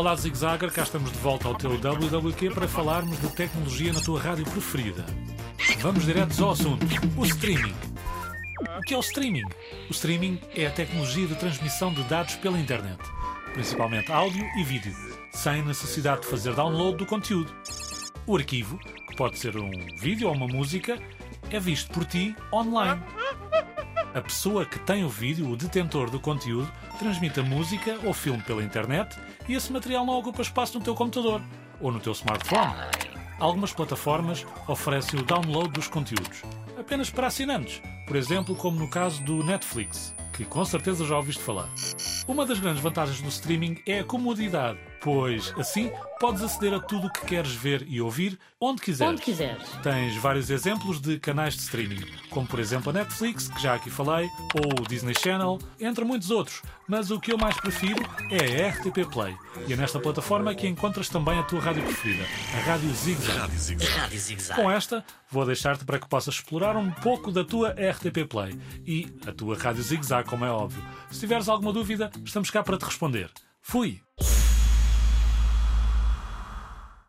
Olá, Zigzagger, cá estamos de volta ao teu WWQ para falarmos de tecnologia na tua rádio preferida. Vamos direto ao assunto: o streaming. O que é o streaming? O streaming é a tecnologia de transmissão de dados pela internet, principalmente áudio e vídeo, sem necessidade de fazer download do conteúdo. O arquivo, que pode ser um vídeo ou uma música, é visto por ti online. A pessoa que tem o vídeo, o detentor do conteúdo, transmite a música ou filme pela internet e esse material não ocupa espaço no teu computador ou no teu smartphone. Algumas plataformas oferecem o download dos conteúdos, apenas para assinantes, por exemplo, como no caso do Netflix, que com certeza já ouviste falar. Uma das grandes vantagens do streaming é a comodidade, pois assim podes aceder a tudo o que queres ver e ouvir onde quiseres. Onde quiseres. Tens vários exemplos de canais de streaming, como por exemplo a Netflix, que já aqui falei, ou o Disney Channel, entre muitos outros. Mas o que eu mais prefiro é a RTP Play. E é nesta plataforma que encontras também a tua rádio preferida, a Rádio Zigzag. Rádio Zigzag. Com esta, vou deixar-te para que possas explorar um pouco da tua RTP Play e a tua Rádio Zigzag, como é óbvio. Se tiveres alguma dúvida, estamos cá para te responder. Fui!